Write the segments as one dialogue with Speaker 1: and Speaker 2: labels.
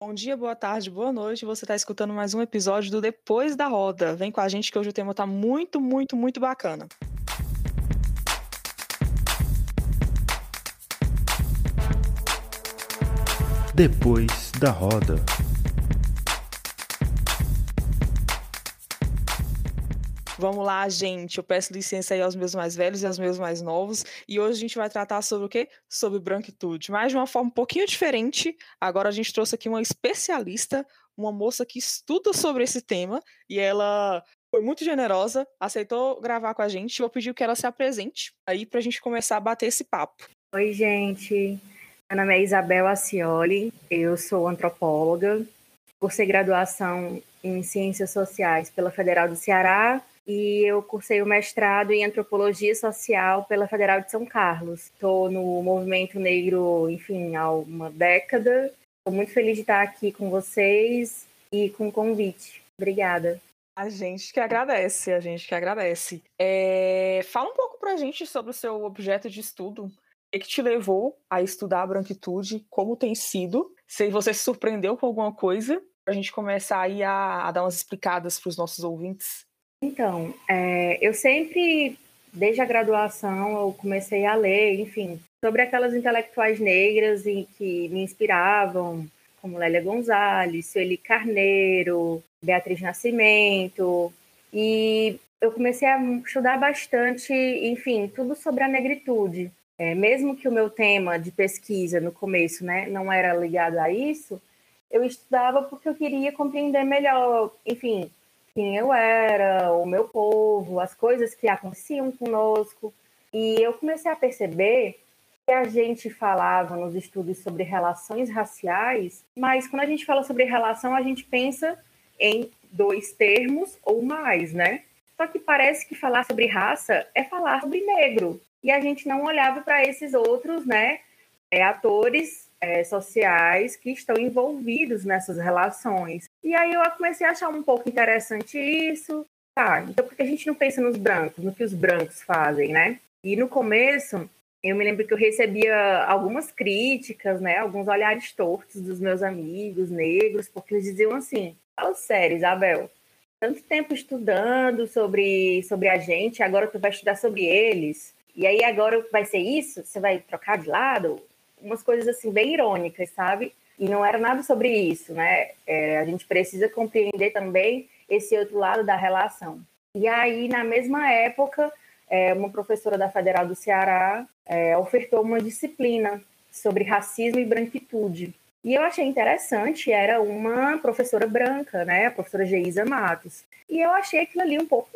Speaker 1: Bom dia, boa tarde, boa noite. Você está escutando mais um episódio do Depois da Roda. Vem com a gente que hoje o tema está muito, muito, muito bacana.
Speaker 2: Depois da Roda.
Speaker 1: Vamos lá, gente. Eu peço licença aí aos meus mais velhos e aos meus mais novos. E hoje a gente vai tratar sobre o quê? Sobre branquitude, mas de uma forma um pouquinho diferente. Agora a gente trouxe aqui uma especialista, uma moça que estuda sobre esse tema e ela foi muito generosa, aceitou gravar com a gente. Eu pedi que ela se apresente aí para a gente começar a bater esse papo.
Speaker 3: Oi, gente. Meu nome é Isabel Acioli, eu sou antropóloga, cursei graduação em Ciências Sociais pela Federal do Ceará e eu cursei o mestrado em antropologia social pela Federal de São Carlos. Estou no movimento negro, enfim, há uma década. Estou muito feliz de estar aqui com vocês e com o convite. Obrigada.
Speaker 1: A gente que agradece, a gente que agradece. É... Fala um pouco para a gente sobre o seu objeto de estudo. O que te levou a estudar a branquitude? Como tem sido? Se você se surpreendeu com alguma coisa, para a gente começar aí a, a dar umas explicadas para os nossos ouvintes.
Speaker 3: Então, é, eu sempre, desde a graduação, eu comecei a ler, enfim, sobre aquelas intelectuais negras em que me inspiravam, como Lélia Gonzalez, Sueli Carneiro, Beatriz Nascimento, e eu comecei a estudar bastante, enfim, tudo sobre a negritude. É, mesmo que o meu tema de pesquisa no começo né, não era ligado a isso, eu estudava porque eu queria compreender melhor, enfim, quem eu era, o meu povo, as coisas que aconteciam conosco. E eu comecei a perceber que a gente falava nos estudos sobre relações raciais, mas quando a gente fala sobre relação, a gente pensa em dois termos ou mais, né? Só que parece que falar sobre raça é falar sobre negro. E a gente não olhava para esses outros, né, é, atores é, sociais que estão envolvidos nessas relações. E aí eu comecei a achar um pouco interessante isso. Tá, então por que a gente não pensa nos brancos, no que os brancos fazem, né? E no começo, eu me lembro que eu recebia algumas críticas, né? Alguns olhares tortos dos meus amigos negros, porque eles diziam assim: fala sério, Isabel, tanto tempo estudando sobre, sobre a gente, agora tu vai estudar sobre eles. E aí agora vai ser isso? Você vai trocar de lado? umas coisas assim bem irônicas, sabe? E não era nada sobre isso, né? É, a gente precisa compreender também esse outro lado da relação. E aí, na mesma época, é, uma professora da Federal do Ceará é, ofertou uma disciplina sobre racismo e branquitude. E eu achei interessante, era uma professora branca, né? A professora Geisa Matos. E eu achei aquilo ali um pouco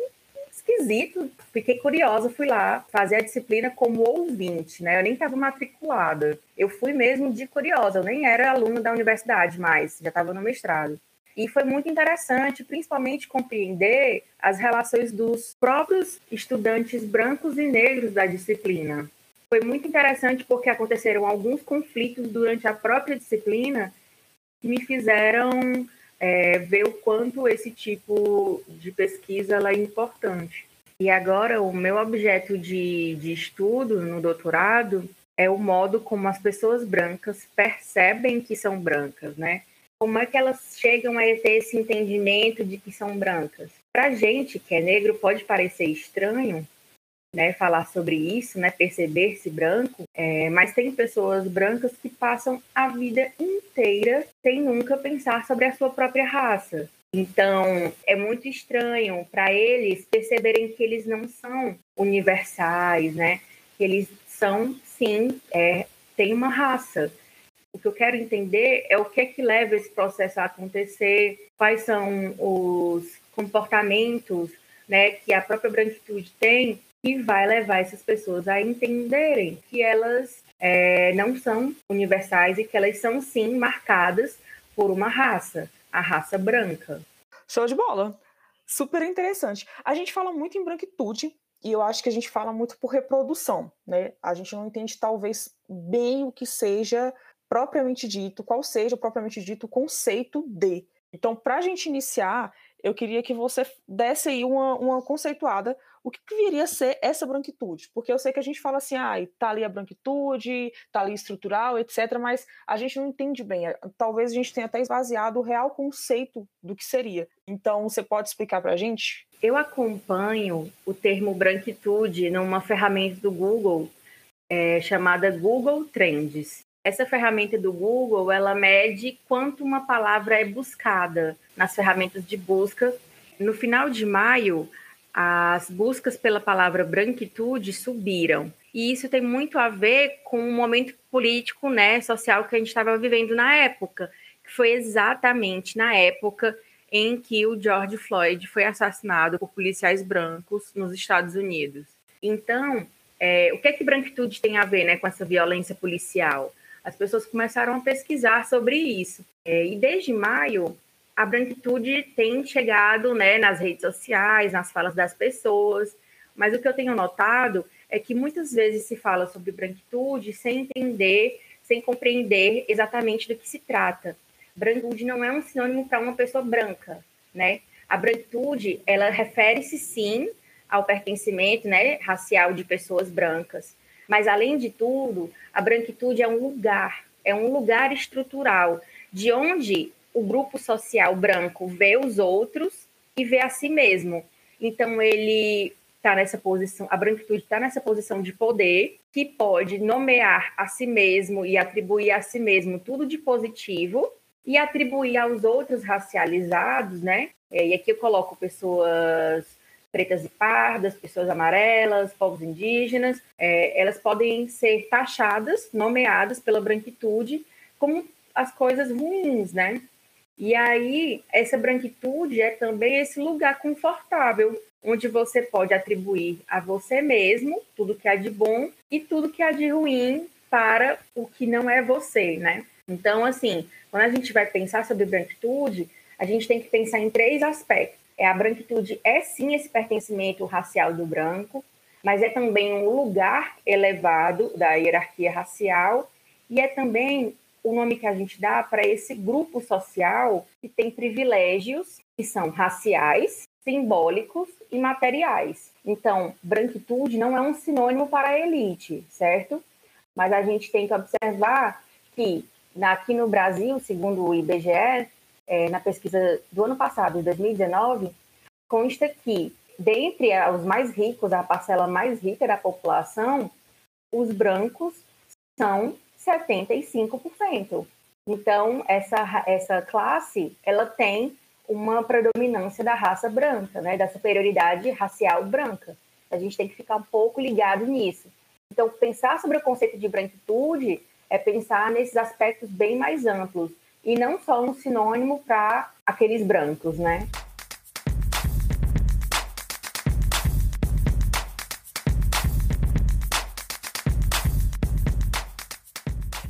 Speaker 3: esquisito. Fiquei curiosa, fui lá fazer a disciplina como ouvinte, né? Eu nem estava matriculada. Eu fui mesmo de curiosa, eu nem era aluna da universidade mais, já estava no mestrado. E foi muito interessante, principalmente compreender as relações dos próprios estudantes brancos e negros da disciplina. Foi muito interessante porque aconteceram alguns conflitos durante a própria disciplina que me fizeram é, ver o quanto esse tipo de pesquisa é importante. E agora, o meu objeto de, de estudo no doutorado é o modo como as pessoas brancas percebem que são brancas, né? Como é que elas chegam a ter esse entendimento de que são brancas? Para gente que é negro, pode parecer estranho, né, falar sobre isso, né, perceber-se branco, é, mas tem pessoas brancas que passam a vida inteira sem nunca pensar sobre a sua própria raça. Então, é muito estranho para eles perceberem que eles não são universais, né? Que eles são, sim, é, têm uma raça. O que eu quero entender é o que é que leva esse processo a acontecer, quais são os comportamentos né, que a própria branquitude tem e vai levar essas pessoas a entenderem que elas é, não são universais e que elas são sim marcadas por uma raça, a raça branca.
Speaker 1: Show de bola. Super interessante. A gente fala muito em branquitude e eu acho que a gente fala muito por reprodução, né? A gente não entende talvez bem o que seja propriamente dito, qual seja propriamente dito o conceito de. Então, para a gente iniciar, eu queria que você desse aí uma, uma conceituada o que, que viria a ser essa branquitude? Porque eu sei que a gente fala assim, ah, tá ali a branquitude, tá ali estrutural, etc., mas a gente não entende bem. Talvez a gente tenha até esvaziado o real conceito do que seria. Então, você pode explicar para a gente?
Speaker 3: Eu acompanho o termo branquitude numa ferramenta do Google é, chamada Google Trends. Essa ferramenta do Google, ela mede quanto uma palavra é buscada nas ferramentas de busca. No final de maio, as buscas pela palavra branquitude subiram. E isso tem muito a ver com o momento político, né, social que a gente estava vivendo na época, que foi exatamente na época em que o George Floyd foi assassinado por policiais brancos nos Estados Unidos. Então, é, o que é que branquitude tem a ver né, com essa violência policial? As pessoas começaram a pesquisar sobre isso. É, e desde maio, a branquitude tem chegado né, nas redes sociais, nas falas das pessoas, mas o que eu tenho notado é que muitas vezes se fala sobre branquitude sem entender, sem compreender exatamente do que se trata. Branquitude não é um sinônimo para uma pessoa branca, né? A branquitude, ela refere-se sim ao pertencimento né, racial de pessoas brancas, mas além de tudo, a branquitude é um lugar, é um lugar estrutural de onde o grupo social branco vê os outros e vê a si mesmo. Então, ele está nessa posição, a branquitude está nessa posição de poder, que pode nomear a si mesmo e atribuir a si mesmo tudo de positivo e atribuir aos outros racializados, né? E aqui eu coloco pessoas pretas e pardas, pessoas amarelas, povos indígenas, é, elas podem ser taxadas, nomeadas pela branquitude como as coisas ruins, né? E aí, essa branquitude é também esse lugar confortável, onde você pode atribuir a você mesmo tudo que há de bom e tudo que há de ruim para o que não é você, né? Então, assim, quando a gente vai pensar sobre branquitude, a gente tem que pensar em três aspectos. É a branquitude é sim esse pertencimento racial do branco, mas é também um lugar elevado da hierarquia racial e é também o nome que a gente dá para esse grupo social que tem privilégios que são raciais, simbólicos e materiais. Então, branquitude não é um sinônimo para a elite, certo? Mas a gente tem que observar que aqui no Brasil, segundo o IBGE, é, na pesquisa do ano passado, de 2019, consta que dentre os mais ricos, a parcela mais rica da população, os brancos são 75%. Então, essa, essa classe, ela tem uma predominância da raça branca, né, da superioridade racial branca. A gente tem que ficar um pouco ligado nisso. Então, pensar sobre o conceito de branquitude é pensar nesses aspectos bem mais amplos e não só um sinônimo para aqueles brancos, né?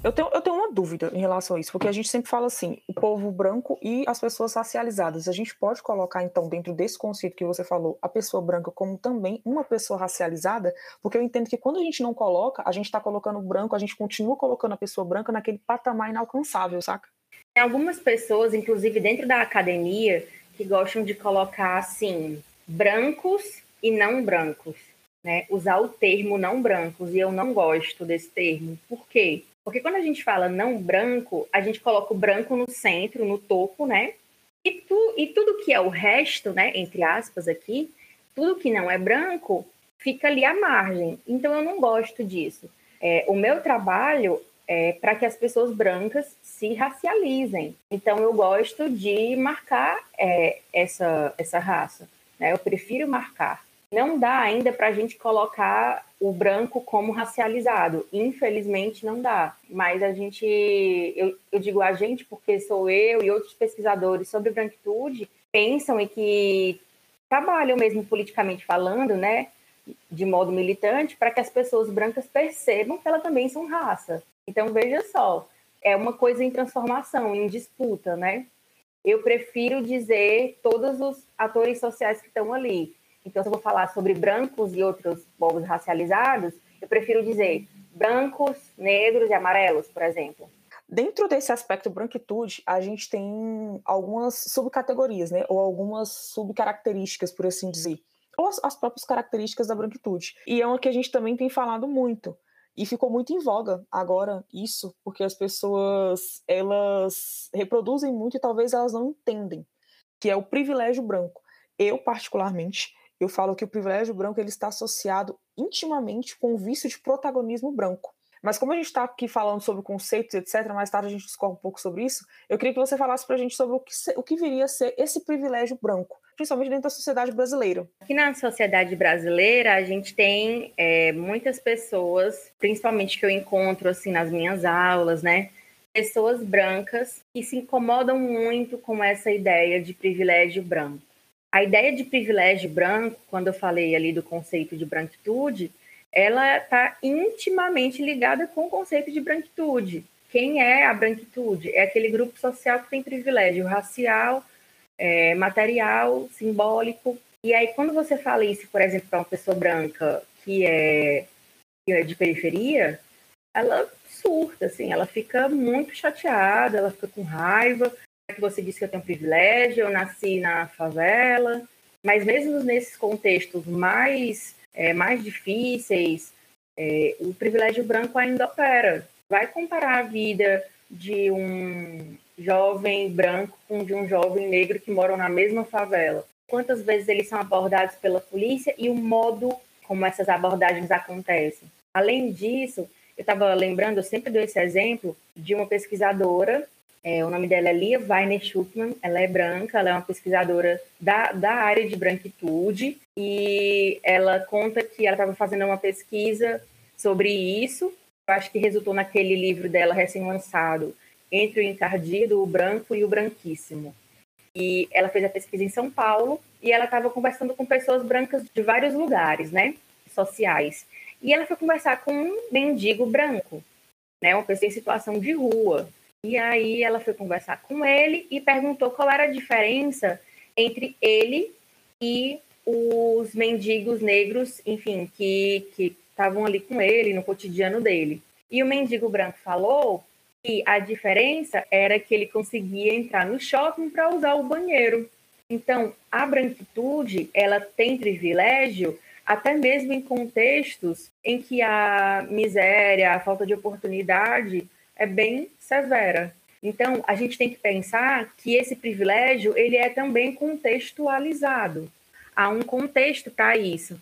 Speaker 1: Eu tenho, eu tenho uma dúvida em relação a isso, porque a gente sempre fala assim, o povo branco e as pessoas racializadas. A gente pode colocar, então, dentro desse conceito que você falou, a pessoa branca como também uma pessoa racializada, porque eu entendo que quando a gente não coloca, a gente está colocando o branco, a gente continua colocando a pessoa branca naquele patamar inalcançável, saca?
Speaker 3: Tem algumas pessoas, inclusive dentro da academia, que gostam de colocar assim, brancos e não brancos. Né, usar o termo não brancos, e eu não gosto desse termo. Por quê? Porque quando a gente fala não branco, a gente coloca o branco no centro, no topo, né? E, tu, e tudo que é o resto, né, entre aspas aqui, tudo que não é branco, fica ali à margem. Então eu não gosto disso. É, o meu trabalho é para que as pessoas brancas se racializem. Então eu gosto de marcar é, essa, essa raça. Né? Eu prefiro marcar. Não dá ainda para a gente colocar o branco como racializado. Infelizmente não dá. Mas a gente, eu, eu digo a gente porque sou eu e outros pesquisadores sobre branquitude pensam e que trabalham mesmo politicamente falando, né, de modo militante, para que as pessoas brancas percebam que elas também são raça. Então veja só, é uma coisa em transformação, em disputa, né? Eu prefiro dizer todos os atores sociais que estão ali então, se eu vou falar sobre brancos e outros povos racializados, eu prefiro dizer brancos, negros e amarelos, por exemplo.
Speaker 1: Dentro desse aspecto branquitude, a gente tem algumas subcategorias, né, ou algumas subcaracterísticas, por assim dizer. ou as, as próprias características da branquitude. E é uma que a gente também tem falado muito. E ficou muito em voga agora isso, porque as pessoas elas reproduzem muito e talvez elas não entendem, que é o privilégio branco. Eu particularmente, eu falo que o privilégio branco ele está associado intimamente com o vício de protagonismo branco. Mas como a gente está aqui falando sobre conceitos, etc., mais tarde a gente discorre um pouco sobre isso, eu queria que você falasse para a gente sobre o que, o que viria a ser esse privilégio branco, principalmente dentro da sociedade brasileira.
Speaker 3: Aqui na sociedade brasileira, a gente tem é, muitas pessoas, principalmente que eu encontro assim nas minhas aulas, né? Pessoas brancas que se incomodam muito com essa ideia de privilégio branco. A ideia de privilégio branco, quando eu falei ali do conceito de branquitude, ela está intimamente ligada com o conceito de branquitude. Quem é a branquitude? É aquele grupo social que tem privilégio racial, é, material, simbólico. E aí, quando você fala isso, por exemplo, para uma pessoa branca que é, que é de periferia, ela surta, assim, ela fica muito chateada, ela fica com raiva. Que você disse que eu tenho privilégio, eu nasci na favela. Mas mesmo nesses contextos mais é, mais difíceis, é, o privilégio branco ainda opera. Vai comparar a vida de um jovem branco com de um jovem negro que moram na mesma favela. Quantas vezes eles são abordados pela polícia e o modo como essas abordagens acontecem. Além disso, eu estava lembrando, eu sempre dou esse exemplo de uma pesquisadora é, o nome dela é Lia Weiner Schuckman, ela é branca, ela é uma pesquisadora da, da área de branquitude e ela conta que ela estava fazendo uma pesquisa sobre isso. Eu acho que resultou naquele livro dela recém-lançado, Entre o Encardido, o Branco e o Branquíssimo. E ela fez a pesquisa em São Paulo e ela estava conversando com pessoas brancas de vários lugares, né, sociais. E ela foi conversar com um mendigo branco, né, uma pessoa em situação de rua. E aí ela foi conversar com ele e perguntou qual era a diferença entre ele e os mendigos negros, enfim, que estavam ali com ele no cotidiano dele. E o mendigo branco falou que a diferença era que ele conseguia entrar no shopping para usar o banheiro. Então, a branquitude, ela tem privilégio até mesmo em contextos em que a miséria, a falta de oportunidade é bem severa. Então, a gente tem que pensar que esse privilégio ele é também contextualizado. Há um contexto para isso.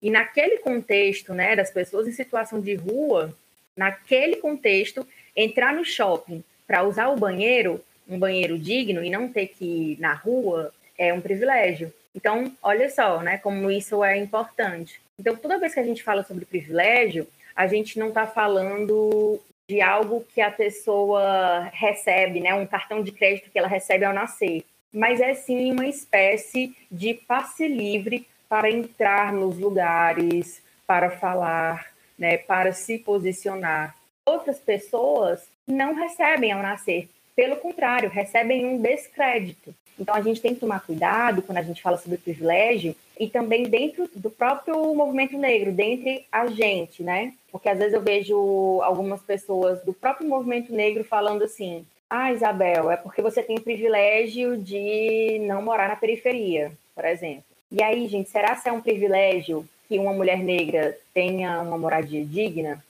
Speaker 3: E naquele contexto, né, das pessoas em situação de rua, naquele contexto, entrar no shopping para usar o banheiro, um banheiro digno e não ter que ir na rua, é um privilégio. Então, olha só, né, como isso é importante. Então, toda vez que a gente fala sobre privilégio, a gente não está falando de algo que a pessoa recebe, né, um cartão de crédito que ela recebe ao nascer, mas é sim uma espécie de passe livre para entrar nos lugares, para falar, né, para se posicionar. Outras pessoas não recebem ao nascer, pelo contrário, recebem um descrédito. Então a gente tem que tomar cuidado quando a gente fala sobre privilégio e também dentro do próprio movimento negro, dentre a gente, né? Porque às vezes eu vejo algumas pessoas do próprio movimento negro falando assim: "Ah, Isabel, é porque você tem o privilégio de não morar na periferia", por exemplo. E aí, gente, será que é um privilégio que uma mulher negra tenha uma moradia digna?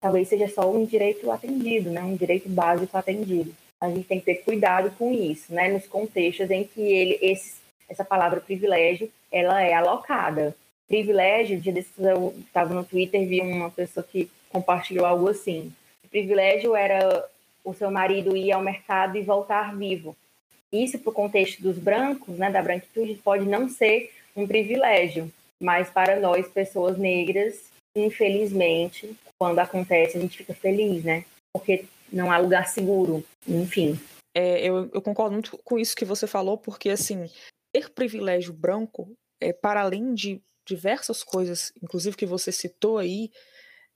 Speaker 3: Talvez seja só um direito atendido, né? Um direito básico atendido a gente tem que ter cuidado com isso, né? Nos contextos em que ele, esse, essa palavra privilégio, ela é alocada. Privilégio, dia desses eu estava no Twitter vi uma pessoa que compartilhou algo assim. Privilégio era o seu marido ir ao mercado e voltar vivo. Isso, para o contexto dos brancos, né, da branquitude, pode não ser um privilégio, mas para nós, pessoas negras, infelizmente, quando acontece, a gente fica feliz, né? Porque não há lugar seguro, enfim.
Speaker 1: É, eu, eu, concordo muito com isso que você falou, porque, assim, ter privilégio branco, é, para além de diversas coisas, inclusive que você citou aí,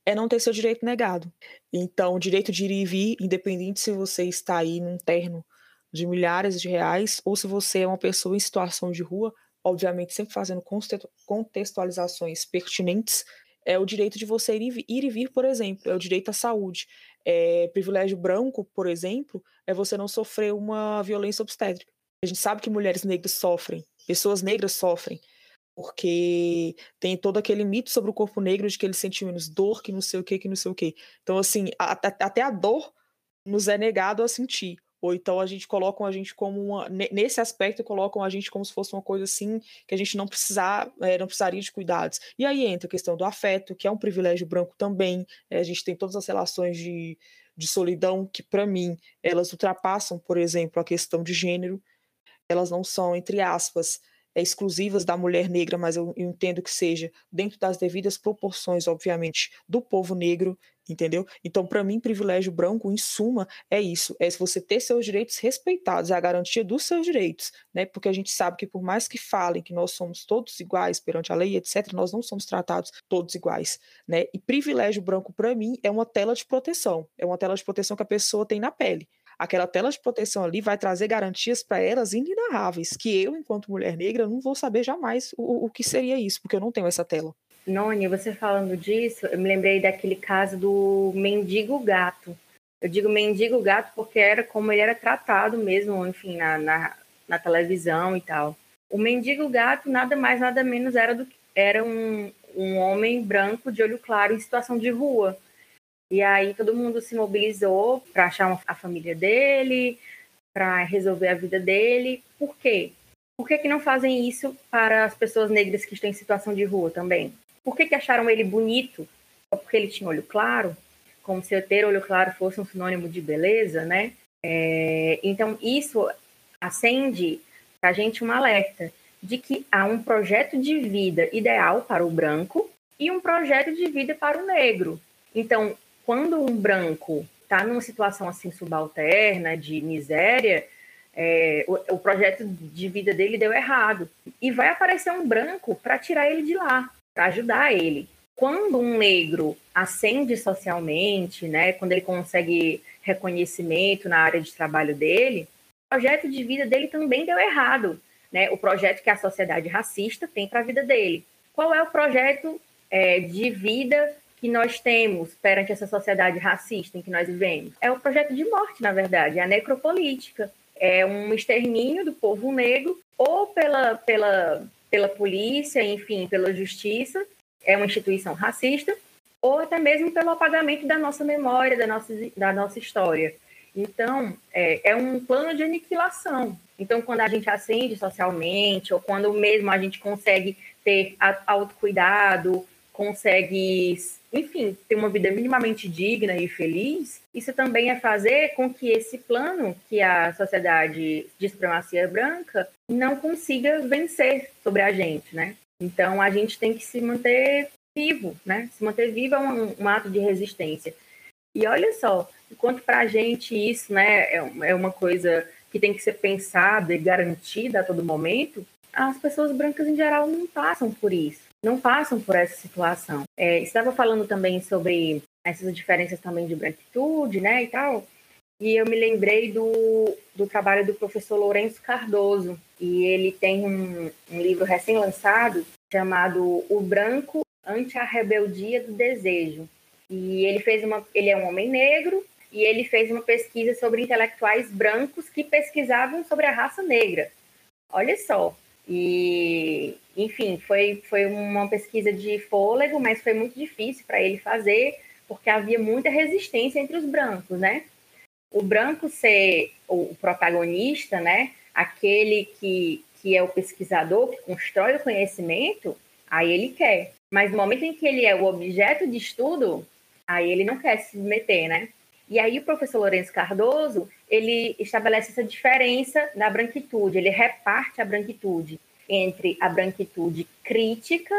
Speaker 1: é não ter seu direito negado. Então, o direito de ir e vir, independente se você está aí num terno de milhares de reais ou se você é uma pessoa em situação de rua, obviamente sempre fazendo contextualizações pertinentes, é o direito de você ir e vir, por exemplo, é o direito à saúde, é, privilégio branco, por exemplo, é você não sofrer uma violência obstétrica. A gente sabe que mulheres negras sofrem, pessoas negras sofrem. porque tem todo aquele mito sobre o corpo negro de que ele sente menos dor, que não sei o que, que não sei o que. Então, assim, a, a, até a dor nos é negado a sentir. Ou então a gente coloca a gente como uma. Nesse aspecto, colocam a gente como se fosse uma coisa assim que a gente não precisar, é, não precisaria de cuidados. E aí entra a questão do afeto, que é um privilégio branco também. É, a gente tem todas as relações de, de solidão que, para mim, elas ultrapassam, por exemplo, a questão de gênero. Elas não são, entre aspas, é, exclusivas da mulher negra, mas eu, eu, entendo que seja dentro das devidas proporções, obviamente, do povo negro, entendeu? Então, para mim, privilégio branco, em suma, é isso: é você ter seus direitos respeitados, é a garantia dos seus direitos, né? Porque a gente sabe que, por mais que falem que nós somos todos iguais perante a lei, etc., nós não somos tratados todos iguais, né? E privilégio branco, para mim, é uma tela de proteção, é uma tela de proteção que a pessoa tem na pele aquela tela de proteção ali vai trazer garantias para elas inenarráveis, que eu, enquanto mulher negra, não vou saber jamais o, o que seria isso, porque eu não tenho essa tela.
Speaker 3: Noni, você falando disso, eu me lembrei daquele caso do mendigo gato. Eu digo mendigo gato porque era como ele era tratado mesmo, enfim, na, na, na televisão e tal. O mendigo gato nada mais, nada menos era do que era um, um homem branco de olho claro em situação de rua. E aí todo mundo se mobilizou para achar uma, a família dele, para resolver a vida dele. Por quê? Por que, que não fazem isso para as pessoas negras que estão em situação de rua também? Por que, que acharam ele bonito? Só porque ele tinha olho claro? Como se ter olho claro fosse um sinônimo de beleza, né? É, então, isso acende para a gente um alerta de que há um projeto de vida ideal para o branco e um projeto de vida para o negro. Então, quando um branco está numa situação assim subalterna, de miséria, é, o, o, projeto de vida dele deu errado. E vai aparecer um branco para tirar ele de lá, para ajudar ele. Quando um negro ascende socialmente, né, quando ele consegue reconhecimento na área de trabalho dele, o projeto de vida dele também deu errado. Né? O projeto que a sociedade racista tem para a vida dele. Qual é o projeto é, de vida que nós temos perante essa sociedade racista em que nós vivemos? É o projeto de morte, na verdade, é a necropolítica. É um extermínio do povo negro, ou pela, pela, pela polícia, enfim, pela justiça, é uma instituição racista, ou até mesmo pelo apagamento da nossa memória, da nossa, da nossa história. Então, é, é, um plano de aniquilação. Então, quando a gente acende socialmente, ou quando mesmo a gente consegue ter autocuidado, consegue enfim, ter uma vida minimamente digna e feliz, isso também é fazer com que esse plano que a sociedade de supremacia branca não consiga vencer sobre a gente, né? Então a gente tem que se manter vivo, né? Se manter vivo é um, um ato de resistência. E olha só, enquanto para a gente isso, né, é, é uma coisa que tem que ser pensada e garantida a todo momento, as pessoas brancas em geral não passam por isso não passam por essa situação. É, estava falando também sobre essas diferenças também de branquitude, né, e tal, e eu me lembrei do, do trabalho do professor Lourenço Cardoso, e ele tem um, um livro recém-lançado chamado O Branco ante a Rebeldia do Desejo. E ele fez uma, ele é um homem negro e ele fez uma pesquisa sobre intelectuais brancos que pesquisavam sobre a raça negra. Olha só, e, enfim, foi, foi uma pesquisa de fôlego, mas foi muito difícil para ele fazer, porque havia muita resistência entre os brancos, né? O branco ser o protagonista, né? Aquele que, que é o pesquisador, que constrói o conhecimento, aí ele quer. Mas no momento em que ele é o objeto de estudo, aí ele não quer se submeter, né? E aí o professor Lourenço Cardoso, ele estabelece essa diferença na branquitude, ele reparte a branquitude entre a branquitude crítica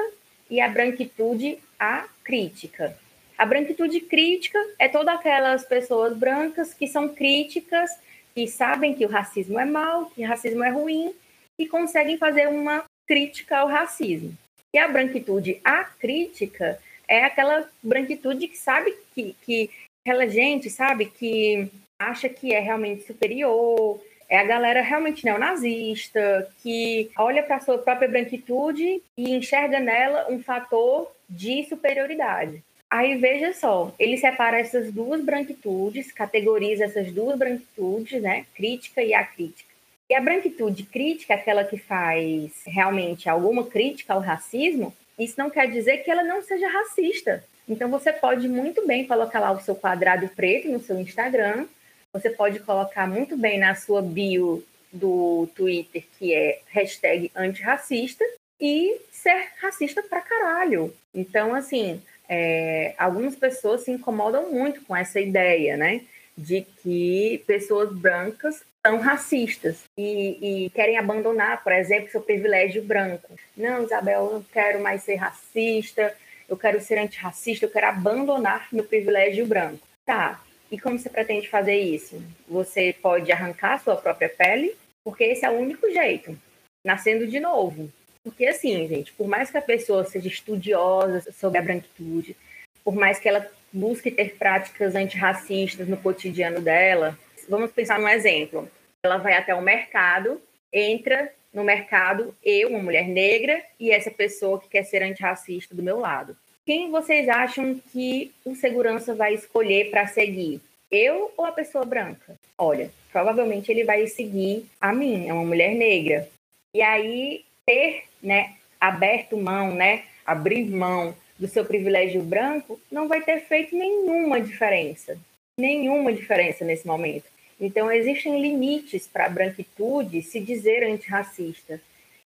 Speaker 3: e a branquitude acrítica. A branquitude crítica é todas aquelas pessoas brancas que são críticas, que sabem que o racismo é mal, que racismo é ruim e conseguem fazer uma crítica ao racismo. E a branquitude acrítica é aquela branquitude que sabe que, que aquela gente, sabe, que acha que é realmente superior, é a galera realmente neonazista, que olha para a sua própria branquitude e enxerga nela um fator de superioridade. Aí veja só, ele separa essas duas branquitudes, categoriza essas duas branquitudes, né, crítica e acrítica. E a branquitude crítica, aquela que faz realmente alguma crítica ao racismo, isso não quer dizer que ela não seja racista. Então você pode muito bem colocar lá o seu quadrado preto no seu Instagram, você pode colocar muito bem na sua bio do Twitter, que é hashtag antirracista, e ser racista pra caralho. Então, assim, é, algumas pessoas se incomodam muito com essa ideia, né? De que pessoas brancas são racistas e, e, querem abandonar, por exemplo, seu privilégio branco. Não, Isabel, eu não quero mais ser racista, eu quero ser antirracista, eu quero abandonar meu privilégio branco. Tá, e como você pretende fazer isso? Você pode arrancar sua própria pele, porque esse é o único jeito, nascendo de novo. Porque assim, gente, por mais que a pessoa seja estudiosa sobre a branquitude, por mais que ela busque ter práticas antirracistas no cotidiano dela, vamos pensar num exemplo. Ela vai até o mercado, entra no mercado, eu, uma mulher negra, e essa pessoa que quer ser antirracista do meu lado. Quem vocês acham que o segurança vai escolher para seguir? Eu ou a pessoa branca? Olha, provavelmente ele vai seguir a mim, é uma mulher negra. E aí ter, né, aberto mão, né, abrir mão do seu privilégio branco não vai ter feito nenhuma diferença. Nenhuma diferença nesse momento. Então, existem limites para a branquitude se dizer antirracista.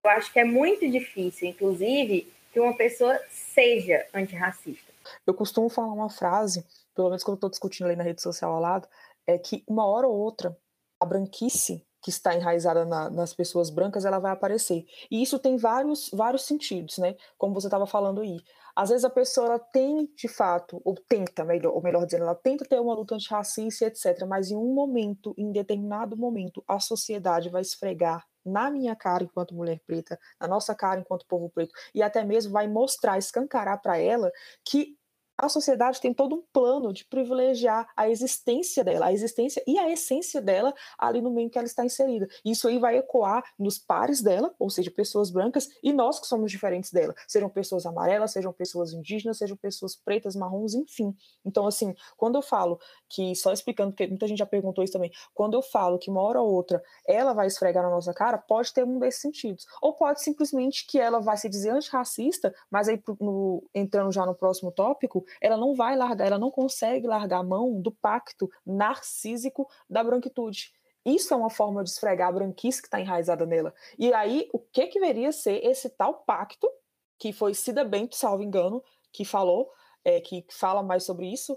Speaker 3: Eu acho que é muito difícil, inclusive, que uma pessoa seja antirracista.
Speaker 1: Eu costumo falar uma frase, pelo menos quando estou discutindo ali na rede social ao lado, é que uma hora ou outra a branquice que está enraizada na, nas pessoas brancas, ela vai aparecer. E isso tem vários, vários sentidos, né? Como você estava falando aí. Às vezes a pessoa ela tem, de fato, ou tenta, melhor, ou melhor dizendo, ela tenta ter uma luta antirracista, etc. Mas em um momento, em determinado momento, a sociedade vai esfregar na minha cara enquanto mulher preta, na nossa cara enquanto povo preto, e até mesmo vai mostrar, escancarar para ela que a sociedade tem todo um plano de privilegiar a existência dela, a existência e a essência dela ali no meio que ela está inserida. Isso aí vai ecoar nos pares dela, ou seja, pessoas brancas, e nós que somos diferentes dela, sejam pessoas amarelas, sejam pessoas indígenas, sejam pessoas pretas, marrons, enfim. Então, assim, quando eu falo que, só explicando, porque muita gente já perguntou isso também, quando eu falo que uma hora ou outra ela vai esfregar na nossa cara, pode ter um desses sentidos. Ou pode simplesmente que ela vai se dizer antirracista, mas aí no, entrando já no próximo tópico, ela não vai largar, ela não consegue largar a mão do pacto narcísico da branquitude. Isso é uma forma de esfregar a branquice que está enraizada nela. E aí, o que que deveria ser esse tal pacto, que foi Cida Bento, salvo engano, que falou, é, que fala mais sobre isso,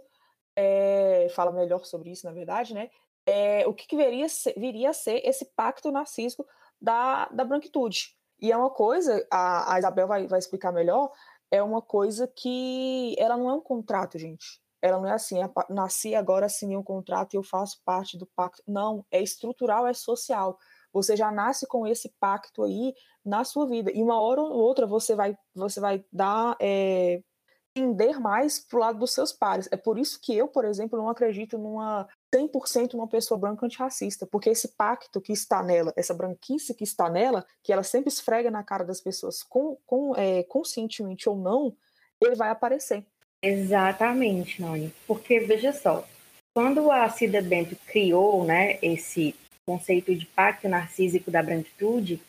Speaker 1: é, fala melhor sobre isso, na verdade, né? É, o que, que viria, ser, viria a ser esse pacto narcísico da, da branquitude. E é uma coisa, a, a Isabel vai, vai explicar melhor, é uma coisa que ela não é um contrato, gente. Ela não é assim, é, nasci agora assinei um contrato e eu faço parte do pacto. Não, é estrutural, é social. Você já nasce com esse pacto aí na sua vida. E uma hora ou outra você vai, você vai dar é, tender mais para o lado dos seus pares. É por isso que eu, por exemplo, não acredito numa 100% uma pessoa branca antirracista, porque esse pacto que está nela, essa branquice que está nela, que ela sempre esfrega na cara das pessoas, com, com, é, conscientemente ou não, ele vai aparecer.
Speaker 3: Exatamente, Noni. Porque, veja só, quando a Cida Bento criou né, esse conceito de pacto narcísico da branquitude,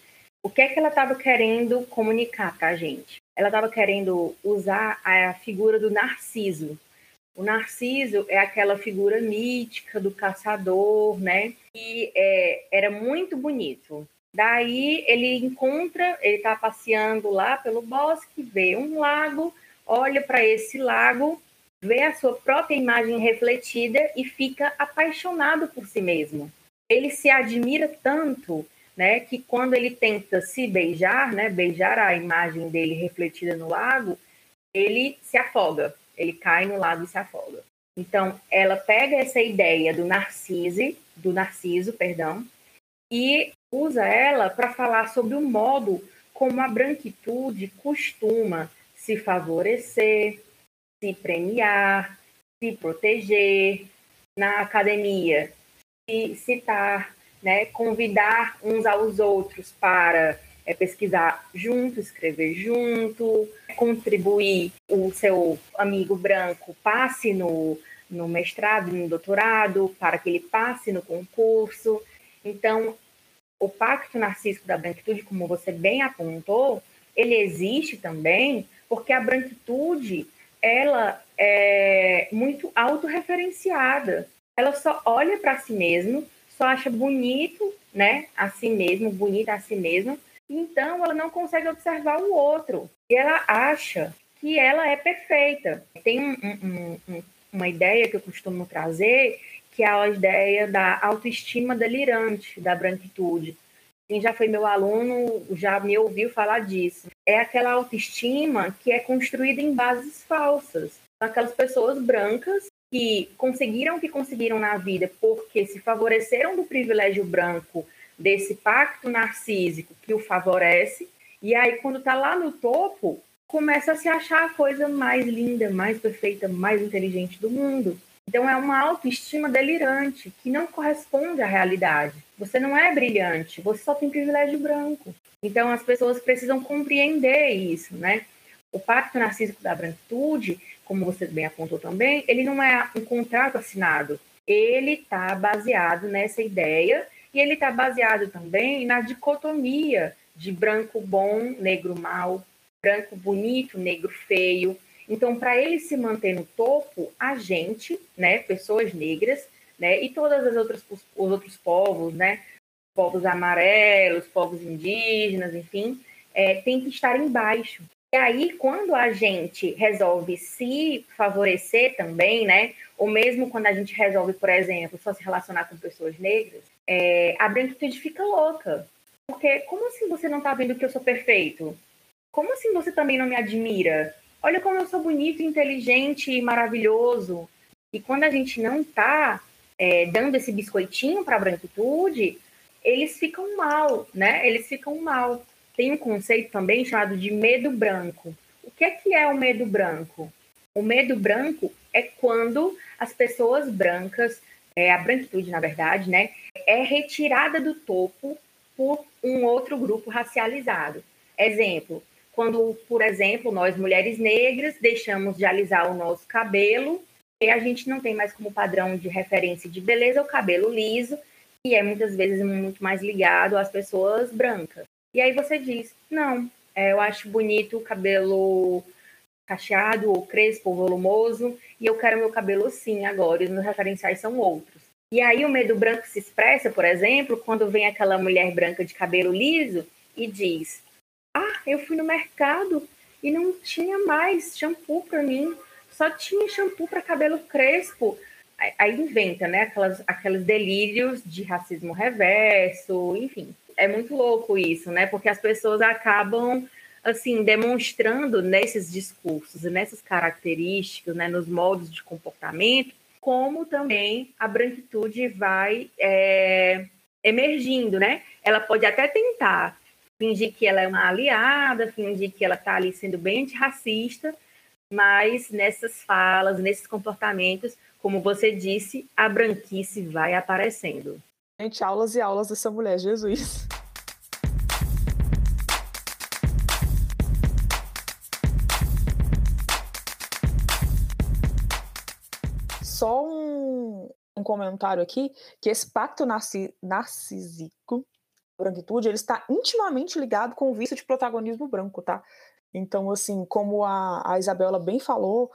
Speaker 3: o que é que ela estava querendo comunicar para a gente? Ela estava querendo usar a figura do Narciso, o Narciso é aquela figura mítica do caçador, né? E é, era muito bonito. Daí ele encontra, ele está passeando lá pelo bosque, vê um lago, olha para esse lago, vê a sua própria imagem refletida e fica apaixonado por si mesmo. Ele se admira tanto, né, que quando ele tenta se beijar, né, beijar a imagem dele refletida no lago, ele se afoga ele cai no lago e se afoga. Então, ela pega essa ideia do narciso, do narciso, perdão, e usa ela para falar sobre o modo como a branquitude costuma se favorecer, se premiar, se proteger na academia, se citar, né, convidar uns aos outros para é pesquisar junto, escrever junto, contribuir. O seu amigo branco passe no, no mestrado, no doutorado, para que ele passe no concurso. Então, o pacto narcísico da branquitude, como você bem apontou, ele existe também porque a branquitude ela é muito autorreferenciada. Ela só olha para si mesma, só acha bonito, né, a si mesmo, bonita a si mesma, então ela não consegue observar o outro. E ela acha que ela é perfeita. Tem um, um, um, uma ideia que eu costumo trazer, que é a ideia da autoestima delirante, da branquitude. Quem já foi meu aluno já me ouviu falar disso. É aquela autoestima que é construída em bases falsas. Aquelas pessoas brancas que conseguiram o que conseguiram na vida porque se favoreceram do privilégio branco, desse pacto narcísico que o favorece, e aí quando está lá no topo, começa a se achar a coisa mais linda, mais perfeita, mais inteligente do mundo. Então é uma autoestima delirante que não corresponde à realidade. Você não é brilhante, você só tem privilégio branco. Então as pessoas precisam compreender isso, né? O pacto narcísico da branquitude, como você bem apontou também, ele não é um contrato assinado. Ele está baseado nessa ideia e ele está baseado também na dicotomia de branco bom, negro mal, branco bonito, negro feio, então, para ele se manter no topo, a gente, né, pessoas negras, né, e todas as outras os outros povos, né, povos amarelos, povos indígenas, enfim, é, tem que estar embaixo. E aí, quando a gente resolve se favorecer também, né, ou mesmo quando a gente resolve, por exemplo, só se relacionar com pessoas negras, é, a branquitude fica louca. Porque como assim você não está vendo que eu sou perfeito? Como assim você também não me admira? olha como eu sou bonito, inteligente e maravilhoso. E quando a gente não está é, dando esse biscoitinho para branquitude, eles ficam mal, né? Eles ficam mal. Tem um conceito também chamado de medo branco. O que é que é o medo branco? O medo branco é quando as pessoas brancas, é, a branquitude, na verdade, né, é retirada do topo por um outro grupo racializado. Exemplo, quando, por exemplo, nós mulheres negras deixamos de alisar o nosso cabelo e a gente não tem mais como padrão de referência de beleza o cabelo liso, que é muitas vezes muito mais ligado às pessoas brancas. E aí você diz: não, é, eu acho bonito o cabelo cacheado ou crespo volumoso e eu quero meu cabelo assim agora, e os meus referenciais são outros. E aí o medo branco se expressa, por exemplo, quando vem aquela mulher branca de cabelo liso e diz: ah, eu fui no mercado e não tinha mais shampoo para mim, só tinha shampoo para cabelo crespo. Aí, inventa, né? Aquelas, aqueles delírios de racismo reverso, enfim. É muito louco isso, né? Porque as pessoas acabam assim demonstrando nesses discursos, nessas características, né, nos modos de comportamento, como também a branquitude vai é, emergindo, né? Ela pode até tentar fingir que ela é uma aliada, fingir que ela está ali sendo bem antirracista, mas nessas falas, nesses comportamentos, como você disse, a branquice vai aparecendo.
Speaker 1: Gente, aulas e aulas dessa mulher, Jesus. Só um, um comentário aqui, que esse pacto narci narcísico branquitude, ele está intimamente ligado com o vício de protagonismo branco, tá? Então, assim, como a, a Isabela bem falou,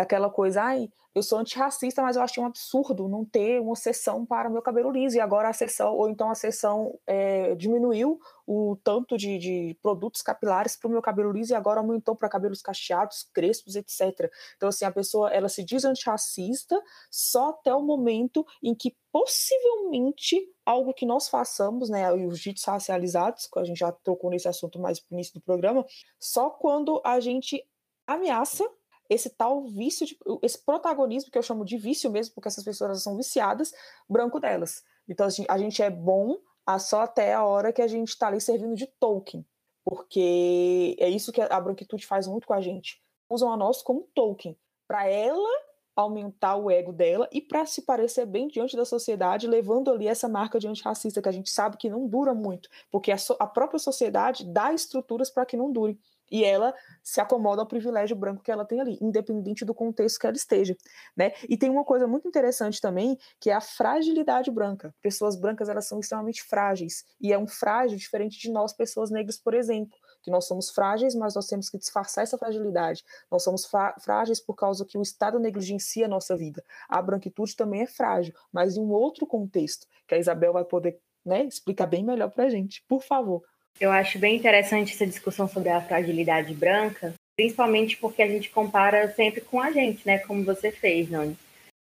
Speaker 1: aquela coisa, ai, eu sou antirracista, mas eu achei um absurdo não ter uma sessão para o meu cabelo liso, e agora a sessão, ou então a sessão é, diminuiu o tanto de, de produtos capilares para o meu cabelo liso e agora aumentou para cabelos cacheados, crespos, etc. Então, assim, a pessoa, ela se diz antirracista só até o momento em que possivelmente algo que nós façamos, né, os ditos racializados, que a gente já trocou nesse assunto mais no início do programa, só quando a gente ameaça esse tal vício, de, esse protagonismo que eu chamo de vício mesmo, porque essas pessoas são viciadas, branco delas. Então assim, a gente é bom só até a hora que a gente está ali servindo de Tolkien, porque é isso que a branquitude faz muito com a gente. Usam a nós como Tolkien, para ela aumentar o ego dela e para se parecer bem diante da sociedade, levando ali essa marca de antirracista que a gente sabe que não dura muito, porque a, so a própria sociedade dá estruturas para que não dure. E ela se acomoda ao privilégio branco que ela tem ali, independente do contexto que ela esteja, né? E tem uma coisa muito interessante também, que é a fragilidade branca. Pessoas brancas, elas são extremamente frágeis, e é um frágil diferente de nós, pessoas negras, por exemplo, que nós somos frágeis, mas nós temos que disfarçar essa fragilidade. Nós somos frágeis por causa que o Estado negligencia a nossa vida. A branquitude também é frágil, mas em um outro contexto, que a Isabel vai poder né, explicar bem melhor para a gente. Por favor.
Speaker 3: Eu acho bem interessante essa discussão sobre a fragilidade branca, principalmente porque a gente compara sempre com a gente, né? Como você fez, Noni.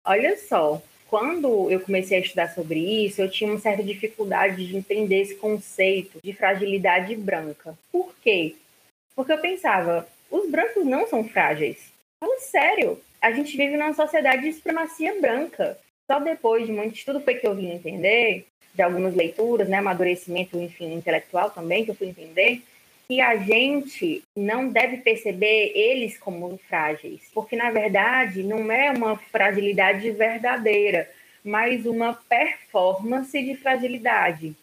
Speaker 3: Olha só, quando eu comecei a estudar sobre isso, eu tinha uma certa dificuldade de entender esse conceito de fragilidade branca. Por quê? Porque eu pensava, os brancos não são frágeis. Fala sério, a gente vive numa sociedade de supremacia branca. Só depois de muito estudo foi que eu vim entender de algumas leituras, né, amadurecimento, enfim, intelectual também, que eu fui entender, que a gente não deve perceber eles como frágeis, porque na verdade não é uma fragilidade verdadeira, mas uma performance de fragilidade,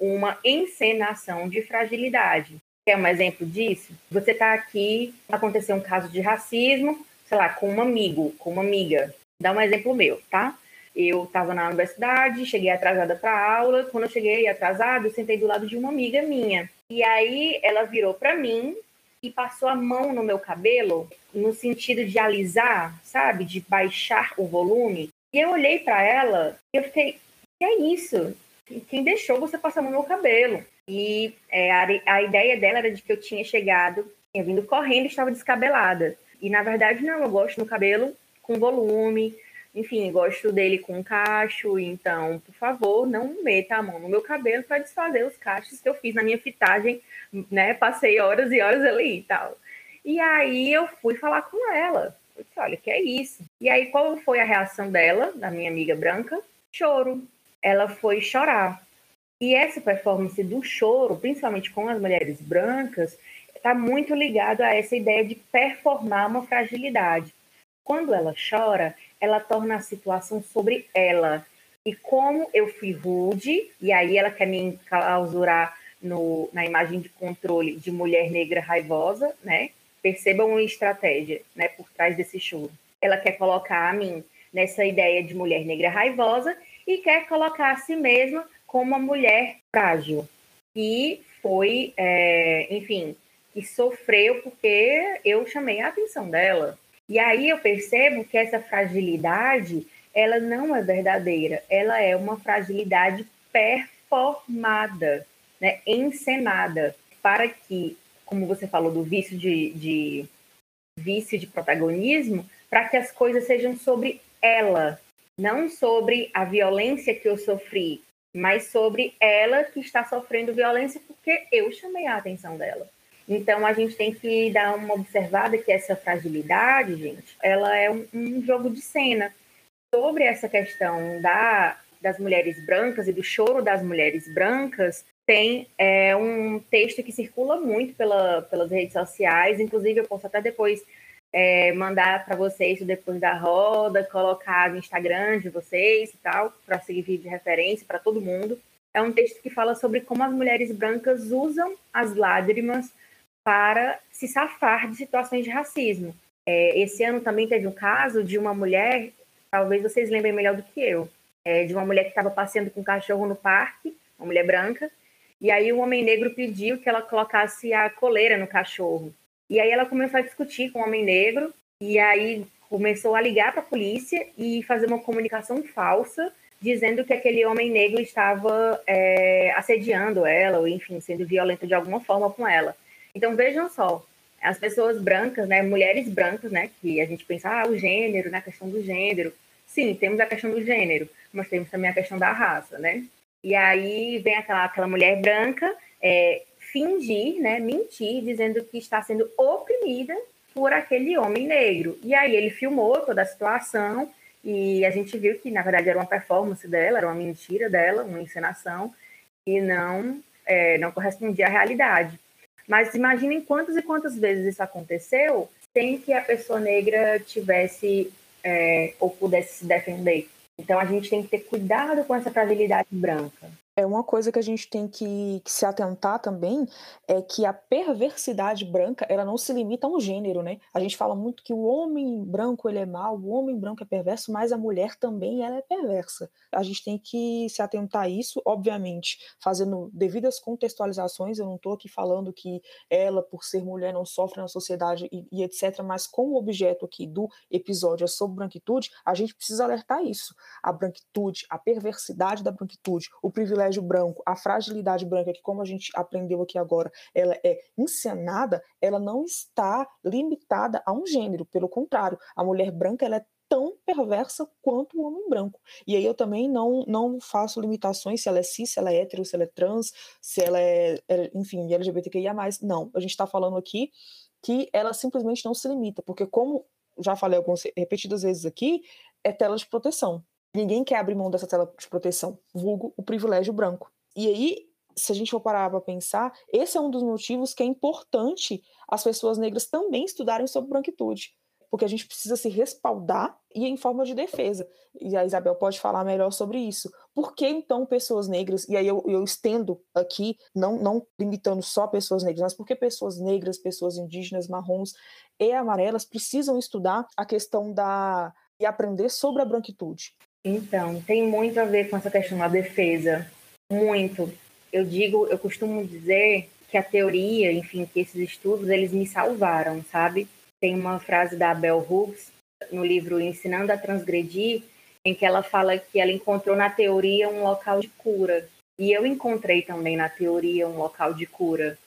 Speaker 3: uma encenação de fragilidade. Quer um exemplo disso? Você está aqui, aconteceu um caso de racismo, sei lá, com um amigo, com uma amiga. Dá um exemplo meu, tá? Eu estava na universidade, cheguei atrasada para a aula. Quando eu cheguei atrasada, eu sentei do lado de uma amiga minha. E aí ela virou para mim e passou a mão no meu cabelo, no sentido de alisar, sabe? De baixar o volume. E eu olhei para ela e eu fiquei: que é isso? Quem deixou você passar a mão no meu cabelo? E é, a, a ideia dela era de que eu tinha chegado, tinha vindo correndo e estava descabelada. E na verdade, não, eu gosto no cabelo com volume, enfim, gosto dele com cacho, então, por favor, não meta a mão no meu cabelo para desfazer os cachos que eu fiz na minha fitagem, né? Passei horas e horas ali e tal. E aí eu fui falar com ela. Eu disse, olha, que é isso? E aí, qual foi a reação dela, da minha amiga branca? Choro. Ela foi chorar. E essa performance do choro, principalmente com as mulheres brancas, está muito ligado a essa ideia de performar uma fragilidade. Quando ela chora, ela torna a situação sobre ela. E como eu fui rude, e aí ela quer me enclausurar no, na imagem de controle de mulher negra raivosa, né? Percebam uma estratégia, né, por trás desse choro. Ela quer colocar a mim nessa ideia de mulher negra raivosa e quer colocar a si mesma como uma mulher frágil. E foi, é, enfim, que sofreu porque eu chamei a atenção dela. E aí eu percebo que essa fragilidade, ela não é verdadeira, ela é uma fragilidade performada, né, encenada, para que, como você falou do vício de, de vício de protagonismo, para que as coisas sejam sobre ela, não sobre a violência que eu sofri, mas sobre ela que está sofrendo violência porque eu chamei a atenção dela. Então a gente tem que dar uma observada que essa fragilidade, gente, ela é um, um jogo de cena sobre essa questão da, das mulheres brancas e do choro das mulheres brancas. Tem é, um texto que circula muito pela, pelas redes sociais, inclusive eu posso até depois é, mandar para vocês depois da roda, colocar no Instagram de vocês e tal, para servir de referência para todo mundo. É um texto que fala sobre como as mulheres brancas usam as lágrimas para se safar de situações de racismo. É, esse ano também teve um caso de uma mulher, talvez vocês lembrem melhor do que eu, é, de uma mulher que estava passeando com um cachorro no parque, uma mulher branca, e aí um homem negro pediu que ela colocasse a coleira no cachorro. E aí ela começou a discutir com o homem negro, e aí começou a ligar para a polícia e fazer uma comunicação falsa, dizendo que aquele homem negro estava é, assediando ela, ou enfim, sendo violento de alguma forma com ela. Então vejam só, as pessoas brancas, né, mulheres brancas, né, que a gente pensa, ah, o gênero, né, a questão do gênero. Sim, temos a questão do gênero, mas temos também a questão da raça, né? E aí vem aquela, aquela mulher branca é, fingir, né, mentir, dizendo que está sendo oprimida por aquele homem negro. E aí ele filmou toda a situação e a gente viu que, na verdade, era uma performance dela, era uma mentira dela, uma encenação, e não, é, não correspondia à realidade. Mas imaginem quantas e quantas vezes isso aconteceu sem que a pessoa negra tivesse é, ou pudesse se defender. Então a gente tem que ter cuidado com essa fragilidade branca.
Speaker 1: É uma coisa que a gente tem que, que, se atentar também é que a perversidade branca ela não se limita a um gênero, né? A gente fala muito que o homem branco ele é mau, o homem branco é perverso, mas a mulher também ela é perversa. A gente tem que se atentar a isso, obviamente, fazendo devidas contextualizações. Eu não estou aqui falando que ela, por ser mulher, não sofre na sociedade e, e etc. Mas como o objeto aqui do episódio é sobre branquitude, a gente precisa alertar isso. A branquitude, a perversidade da branquitude, o privilégio privilégio branco, a fragilidade branca, que como a gente aprendeu aqui agora, ela é encenada, ela não está limitada a um gênero, pelo contrário, a mulher branca ela é tão perversa quanto o homem branco. E aí eu também não, não faço limitações se ela é cis, se ela é hétero, se ela é trans, se ela é, é enfim, LGBTQIA+. Não, a gente está falando aqui que ela simplesmente não se limita, porque como já falei algumas repetidas vezes aqui, é tela de proteção. Ninguém quer abrir mão dessa tela de proteção, vulgo o privilégio branco. E aí, se a gente for parar para pensar, esse é um dos motivos que é importante as pessoas negras também estudarem sobre branquitude, porque a gente precisa se respaldar e em forma de defesa. E a Isabel pode falar melhor sobre isso. Por que então pessoas negras, e aí eu, eu estendo aqui, não, não limitando só pessoas negras, mas por que pessoas negras, pessoas indígenas, marrons e amarelas precisam estudar a questão da e aprender sobre a branquitude?
Speaker 3: Então, tem muito a ver com essa questão da defesa. Muito. Eu digo, eu costumo dizer que a teoria, enfim, que esses estudos, eles me salvaram, sabe? Tem uma frase da Bell Hooks no livro Ensinando a Transgredir, em que ela fala que ela encontrou na teoria um local de cura. E eu encontrei também na teoria um local de cura.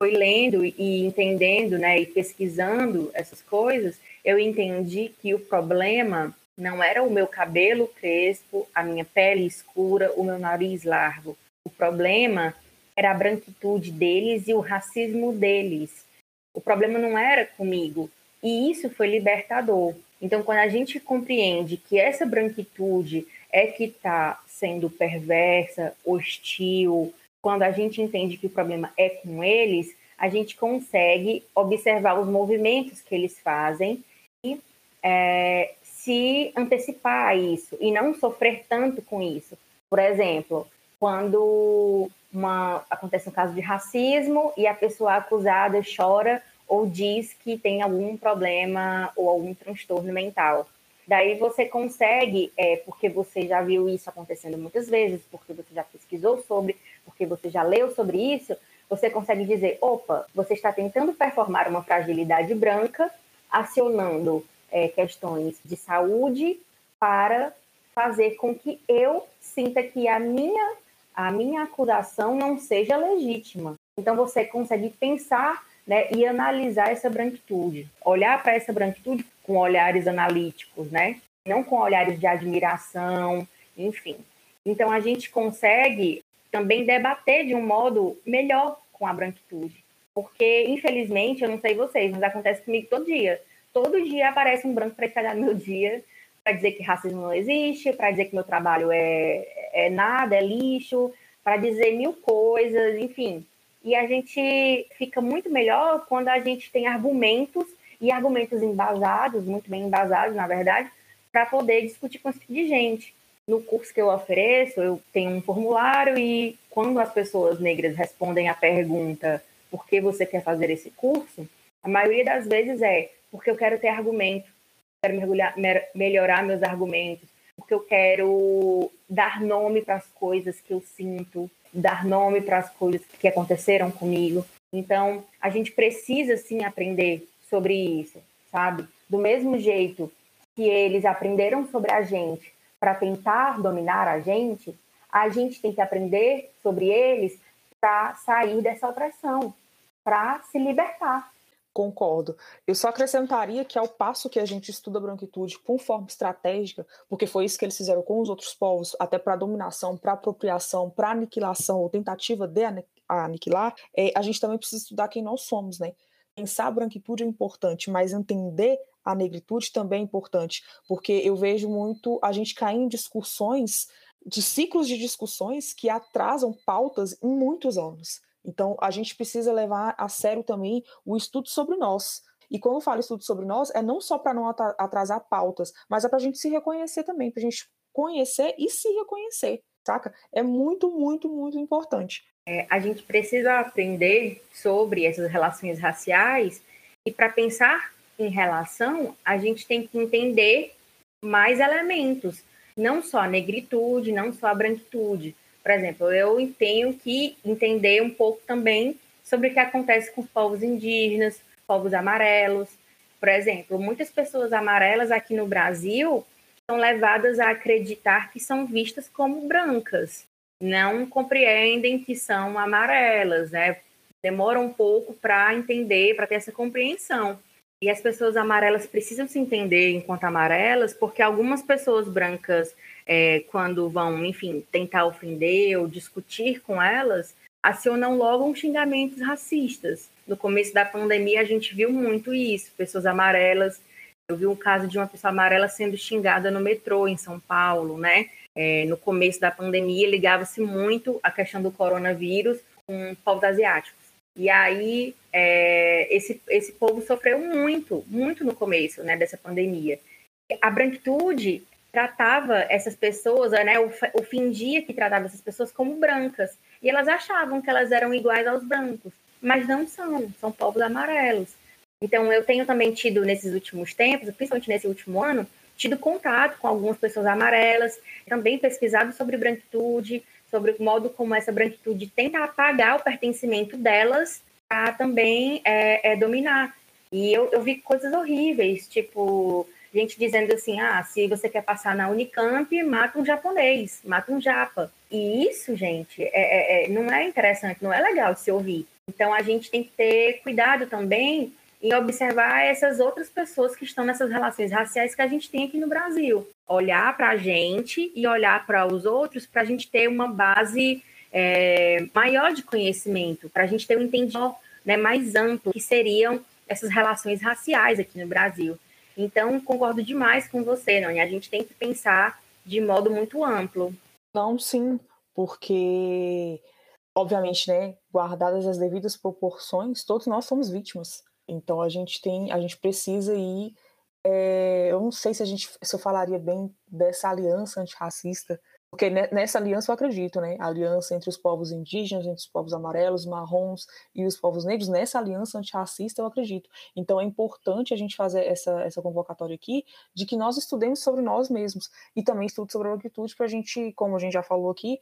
Speaker 3: Foi lendo e entendendo, né, e pesquisando essas coisas, eu entendi que o problema não era o meu cabelo crespo, a minha pele escura, o meu nariz largo. O problema era a branquitude deles e o racismo deles. O problema não era comigo. E isso foi libertador. Então, quando a gente compreende que essa branquitude é que está sendo perversa, hostil, quando a gente entende que o problema é com eles, a gente consegue observar os movimentos que eles fazem e é, se antecipar a isso e não sofrer tanto com isso. Por exemplo, quando uma, acontece um caso de racismo e a pessoa acusada chora ou diz que tem algum problema ou algum transtorno mental. Daí você consegue, é, porque você já viu isso acontecendo muitas vezes, porque você já pesquisou sobre, porque você já leu sobre isso, você consegue dizer: opa, você está tentando performar uma fragilidade branca, acionando é, questões de saúde para fazer com que eu sinta que a minha, a minha acusação não seja legítima. Então você consegue pensar né, e analisar essa branquitude, olhar para essa branquitude com olhares analíticos, né? não com olhares de admiração, enfim. Então a gente consegue também debater de um modo melhor com a branquitude. Porque, infelizmente, eu não sei vocês, mas acontece comigo todo dia todo dia aparece um branco para estragar meu dia, para dizer que racismo não existe, para dizer que meu trabalho é, é nada, é lixo, para dizer mil coisas, enfim. E a gente fica muito melhor quando a gente tem argumentos e argumentos embasados, muito bem embasados, na verdade, para poder discutir com esse tipo de gente. No curso que eu ofereço, eu tenho um formulário e quando as pessoas negras respondem a pergunta por que você quer fazer esse curso, a maioria das vezes é porque eu quero ter argumento, quero mergulhar, melhorar meus argumentos, porque eu quero dar nome para as coisas que eu sinto, dar nome para as coisas que aconteceram comigo. Então, a gente precisa sim aprender sobre isso, sabe? Do mesmo jeito que eles aprenderam sobre a gente para tentar dominar a gente, a gente tem que aprender sobre eles para sair dessa opressão, para se libertar.
Speaker 1: Concordo. Eu só acrescentaria que ao passo que a gente estuda a branquitude com forma estratégica, porque foi isso que eles fizeram com os outros povos, até para dominação, para apropriação, para aniquilação ou tentativa de aniquilar, é, a gente também precisa estudar quem nós somos, né? Pensar a branquitude é importante, mas entender a negritude também é importante, porque eu vejo muito a gente cair em discussões, de ciclos de discussões que atrasam pautas em muitos anos. Então, a gente precisa levar a sério também o estudo sobre nós. E quando eu falo estudo sobre nós, é não só para não atrasar pautas, mas é para a gente se reconhecer também, para a gente conhecer e se reconhecer. saca? É muito, muito, muito importante.
Speaker 3: É, a gente precisa aprender sobre essas relações raciais e para pensar em relação, a gente tem que entender mais elementos, não só a negritude, não só a branquitude. Por exemplo, eu tenho que entender um pouco também sobre o que acontece com os povos indígenas, povos amarelos. Por exemplo, muitas pessoas amarelas aqui no Brasil são levadas a acreditar que são vistas como brancas, não compreendem que são amarelas, né? Demora um pouco para entender, para ter essa compreensão. E as pessoas amarelas precisam se entender enquanto amarelas, porque algumas pessoas brancas, é, quando vão, enfim, tentar ofender ou discutir com elas, acionam logo xingamentos racistas. No começo da pandemia, a gente viu muito isso, pessoas amarelas. Eu vi um caso de uma pessoa amarela sendo xingada no metrô em São Paulo, né? É, no começo da pandemia, ligava-se muito a questão do coronavírus com povos asiáticos. E aí, é, esse, esse povo sofreu muito, muito no começo né, dessa pandemia. A branquitude tratava essas pessoas, né, o, o fingia que tratava essas pessoas como brancas. E elas achavam que elas eram iguais aos brancos, mas não são, são povos amarelos. Então, eu tenho também tido, nesses últimos tempos, principalmente nesse último ano, tido contato com algumas pessoas amarelas, também pesquisado sobre branquitude, sobre o modo como essa branquitude tenta apagar o pertencimento delas para também é, é, dominar. E eu, eu vi coisas horríveis, tipo, gente dizendo assim, ah, se você quer passar na Unicamp, mata um japonês, mata um japa. E isso, gente, é, é, é não é interessante, não é legal de se ouvir. Então, a gente tem que ter cuidado também em observar essas outras pessoas que estão nessas relações raciais que a gente tem aqui no Brasil. Olhar para a gente e olhar para os outros para a gente ter uma base é, maior de conhecimento, para a gente ter um entendimento né, mais amplo que seriam essas relações raciais aqui no Brasil. Então, concordo demais com você, Nani. A gente tem que pensar de modo muito amplo.
Speaker 1: Não, sim, porque, obviamente, né, guardadas as devidas proporções, todos nós somos vítimas então a gente tem, a gente precisa ir. É, eu não sei se a gente, se eu falaria bem dessa aliança antirracista, porque nessa aliança eu acredito, né? A aliança entre os povos indígenas, entre os povos amarelos, marrons e os povos negros, nessa aliança antirracista eu acredito. Então é importante a gente fazer essa, essa convocatória aqui de que nós estudemos sobre nós mesmos e também estude sobre a branquitude para a gente, como a gente já falou aqui,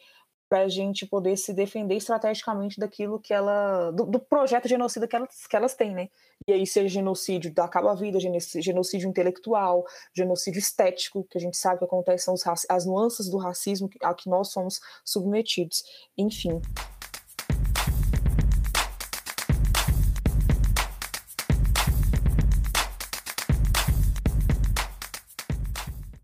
Speaker 1: para a gente poder se defender estrategicamente daquilo que ela. do, do, projeto genocida que elas, que elas têm, né? E aí, seja genocídio da acaba-vida, genocídio intelectual, genocídio estético, que a gente sabe que acontece, são as nuances do racismo a que nós somos submetidos. Enfim.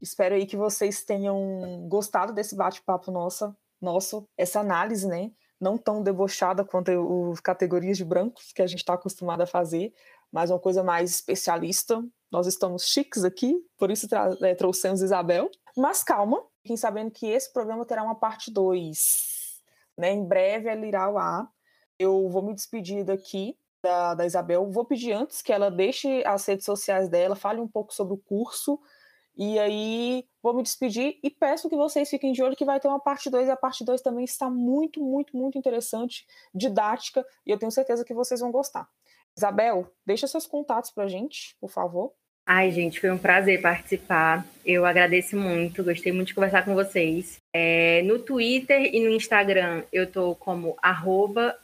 Speaker 1: Espero aí que vocês tenham gostado desse bate-papo nossa nosso, essa análise, né? Não tão debochada quanto as categorias de brancos que a gente está acostumado a fazer, mas uma coisa mais especialista. Nós estamos chiques aqui, por isso é, trouxemos Isabel. Mas calma, fiquem sabendo que esse programa terá uma parte 2. Né? Em breve ela irá ao. Eu vou me despedir daqui da, da Isabel. Vou pedir antes que ela deixe as redes sociais dela, fale um pouco sobre o curso e aí, vou me despedir e peço que vocês fiquem de olho que vai ter uma parte 2, e a parte 2 também está muito, muito, muito interessante, didática, e eu tenho certeza que vocês vão gostar. Isabel, deixa seus contatos pra gente, por favor.
Speaker 3: Ai, gente, foi um prazer participar. Eu agradeço muito, gostei muito de conversar com vocês. É, no Twitter e no Instagram eu tô como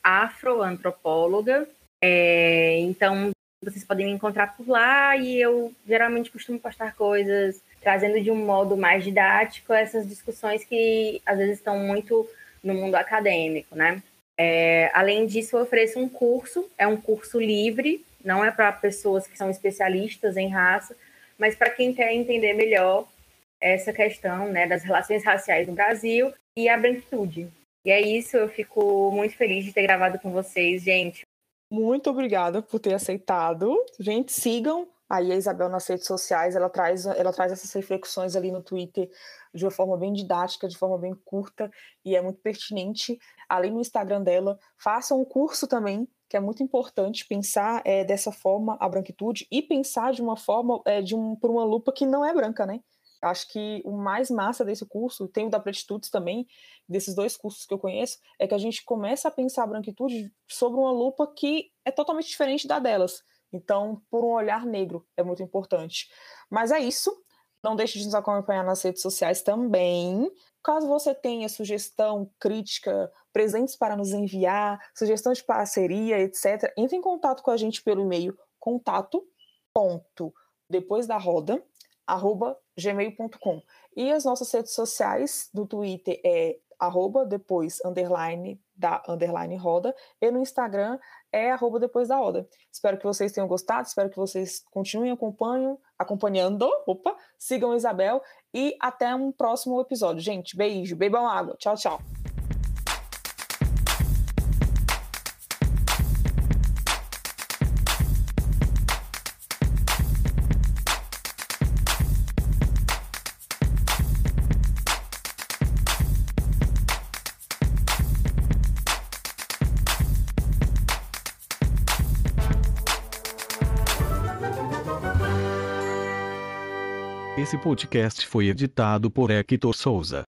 Speaker 3: afroantropóloga. É, então, vocês podem me encontrar por lá e eu geralmente costumo postar coisas trazendo de um modo mais didático essas discussões que às vezes estão muito no mundo acadêmico, né? É, além disso, eu ofereço um curso, é um curso livre, não é para pessoas que são especialistas em raça, mas para quem quer entender melhor essa questão né, das relações raciais no Brasil e a branquitude. E é isso, eu fico muito feliz de ter gravado com vocês, gente.
Speaker 1: Muito obrigada por ter aceitado. Gente, sigam aí a Isabel nas redes sociais. Ela traz, ela traz essas reflexões ali no Twitter de uma forma bem didática, de forma bem curta e é muito pertinente. Além no Instagram dela, façam um curso também, que é muito importante pensar é, dessa forma a branquitude e pensar de uma forma, é, de um, por uma lupa que não é branca, né? Acho que o mais massa desse curso, tem o da Pretitudes também, desses dois cursos que eu conheço, é que a gente começa a pensar a branquitude sobre uma lupa que é totalmente diferente da delas. Então, por um olhar negro, é muito importante. Mas é isso. Não deixe de nos acompanhar nas redes sociais também. Caso você tenha sugestão, crítica, presentes para nos enviar, sugestão de parceria, etc., entre em contato com a gente pelo e-mail contato ponto depois da roda arroba gmail.com e as nossas redes sociais do Twitter é arroba depois underline da underline roda e no Instagram é arroba depois da roda. Espero que vocês tenham gostado, espero que vocês continuem acompanhando, opa, sigam Isabel e até um próximo episódio. Gente, beijo, bebam água. Tchau, tchau.
Speaker 2: Esse podcast foi editado por Hector Souza.